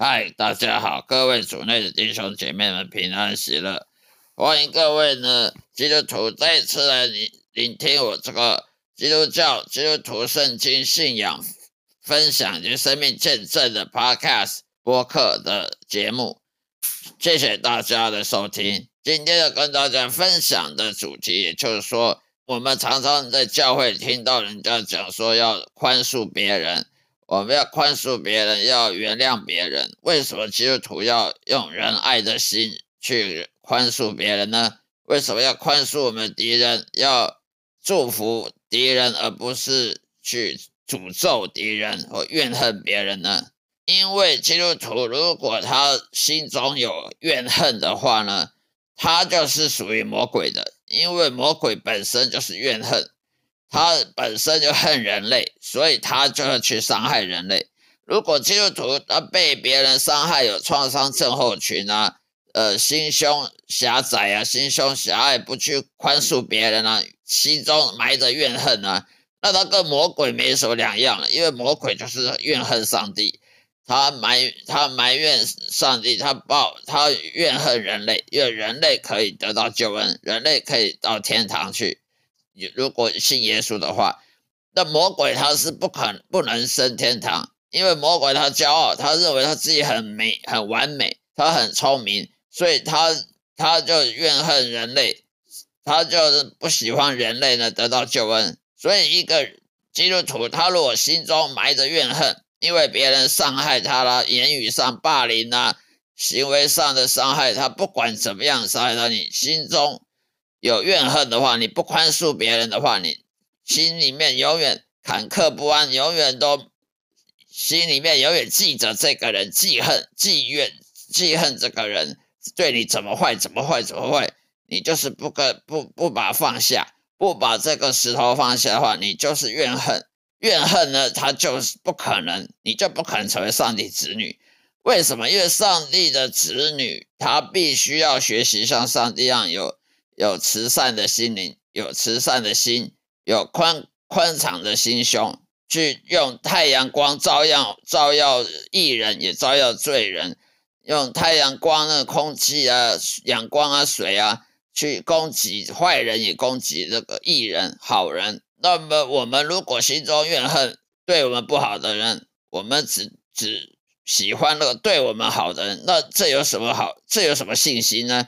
嗨，大家好，各位主内的弟兄姐妹们平安喜乐，欢迎各位呢基督徒再次来聆聆听我这个基督教基督徒圣经信仰分享及生命见证的 Podcast 播客的节目，谢谢大家的收听。今天要跟大家分享的主题，也就是说。我们常常在教会听到人家讲说要宽恕别人，我们要宽恕别人，要原谅别人。为什么基督徒要用仁爱的心去宽恕别人呢？为什么要宽恕我们敌人，要祝福敌人，而不是去诅咒敌人或怨恨别人呢？因为基督徒如果他心中有怨恨的话呢，他就是属于魔鬼的。因为魔鬼本身就是怨恨，他本身就恨人类，所以他就要去伤害人类。如果基督徒他被别人伤害，有创伤症候群啊，呃，心胸狭窄啊，心胸狭隘，不去宽恕别人啊，心中埋着怨恨啊，那他跟魔鬼没什么两样了。因为魔鬼就是怨恨上帝。他埋他埋怨上帝，他报他怨恨人类，因为人类可以得到救恩，人类可以到天堂去。如果信耶稣的话，那魔鬼他是不可不能升天堂，因为魔鬼他骄傲，他认为他自己很美很完美，他很聪明，所以他他就怨恨人类，他就是不喜欢人类呢得到救恩。所以一个基督徒，他如果心中埋着怨恨，因为别人伤害他了，言语上霸凌啊，行为上的伤害他，不管怎么样伤害到你心中有怨恨的话，你不宽恕别人的话，你心里面永远坎坷不安，永远都心里面永远记着这个人，记恨、记怨、记恨这个人对你怎么坏，怎么坏，怎么坏，你就是不跟不不把放下，不把这个石头放下的话，你就是怨恨。怨恨呢，他就是不可能，你就不可能成为上帝子女。为什么？因为上帝的子女，他必须要学习像上帝一样有有慈善的心灵，有慈善的心，有宽宽敞的心胸，去用太阳光照耀照耀艺人，也照耀罪人，用太阳光的空气啊、阳光啊、水啊，去攻击坏人，也攻击这个艺人、好人。那么，我们如果心中怨恨对我们不好的人，我们只只喜欢那个对我们好的人，那这有什么好？这有什么信心呢？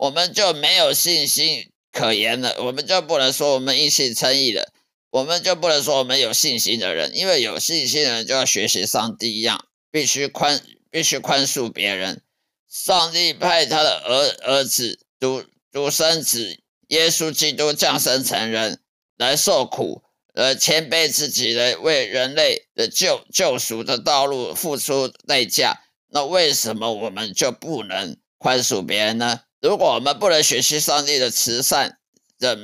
我们就没有信心可言了。我们就不能说我们一起称义了，我们就不能说我们有信心的人，因为有信心的人就要学习上帝一样，必须宽，必须宽恕别人。上帝派他的儿儿子独独生子耶稣基督降生成人。来受苦，呃，谦卑自己来为人类的救救赎的道路付出代价。那为什么我们就不能宽恕别人呢？如果我们不能学习上帝的慈善的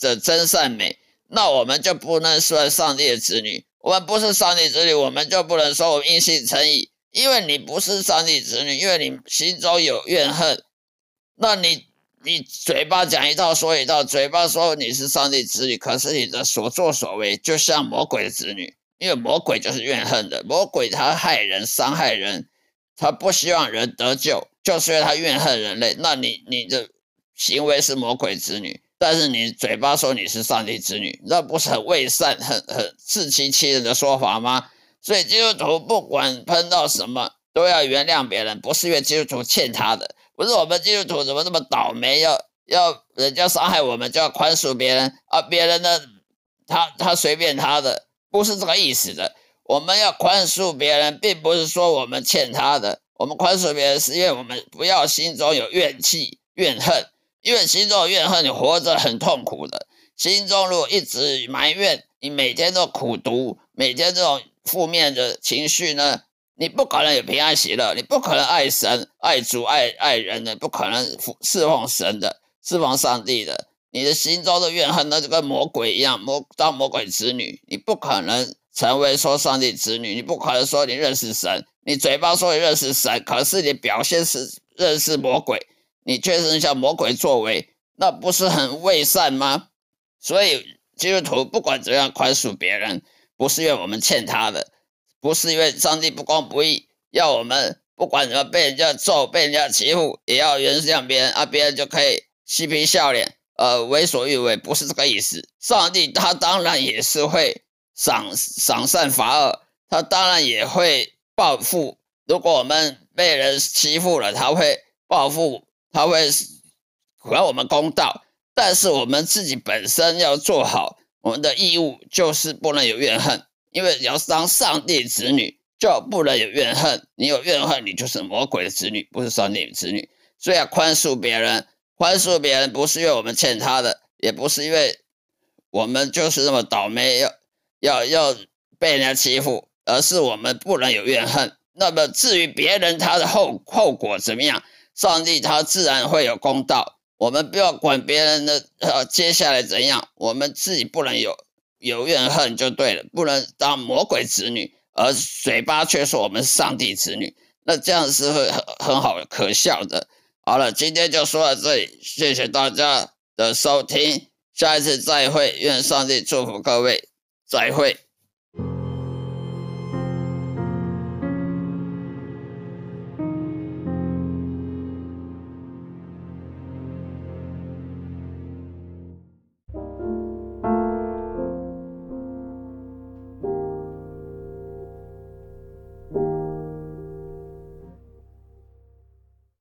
的真善美，那我们就不能算上帝的子女。我们不是上帝子女，我们就不能说我们因信称义，因为你不是上帝子女，因为你心中有怨恨，那你。你嘴巴讲一套说一套，嘴巴说你是上帝子女，可是你的所作所为就像魔鬼的子女，因为魔鬼就是怨恨的，魔鬼他害人、伤害人，他不希望人得救，就是因为他怨恨人类。那你你的行为是魔鬼子女，但是你嘴巴说你是上帝子女，那不是很伪善、很很自欺欺人的说法吗？所以基督徒不管碰到什么都要原谅别人，不是因为基督徒欠他的。不是我们基督徒怎么那么倒霉？要要人家伤害我们就要宽恕别人啊？别人呢，他他随便他的，不是这个意思的。我们要宽恕别人，并不是说我们欠他的。我们宽恕别人，是因为我们不要心中有怨气、怨恨。因为心中有怨恨，你活着很痛苦的。心中如果一直埋怨，你每天都苦读，每天这种负面的情绪呢？你不可能有平安喜乐，你不可能爱神、爱主、爱爱人的，不可能侍奉神的、侍奉上帝的。你的心中的怨恨，那就跟魔鬼一样，魔当魔鬼子女，你不可能成为说上帝子女，你不可能说你认识神，你嘴巴说你认识神，可是你表现是认识魔鬼，你确实像魔鬼作为，那不是很伪善吗？所以基督徒不管怎样宽恕别人，不是因为我们欠他的。不是因为上帝不公不义，要我们不管怎么被人家揍、被人家欺负，也要原谅别人啊，别人就可以嬉皮笑脸，呃，为所欲为，不是这个意思。上帝他当然也是会赏赏善罚恶，他当然也会报复。如果我们被人欺负了，他会报复，他会还我们公道。但是我们自己本身要做好我们的义务，就是不能有怨恨，因为要当上帝子女，就不能有怨恨。你有怨恨，你就是魔鬼的子女，不是上帝的子女。所以要宽恕别人，宽恕别人不是因为我们欠他的，也不是因为我们就是那么倒霉，要要要被人家欺负，而是我们不能有怨恨。那么至于别人他的后后果怎么样，上帝他自然会有公道。我们不要管别人的呃接下来怎样，我们自己不能有有怨恨就对了，不能当魔鬼子女，而嘴巴却说我们是上帝子女，那这样是会很很好可笑的。好了，今天就说到这里，谢谢大家的收听，下一次再会，愿上帝祝福各位，再会。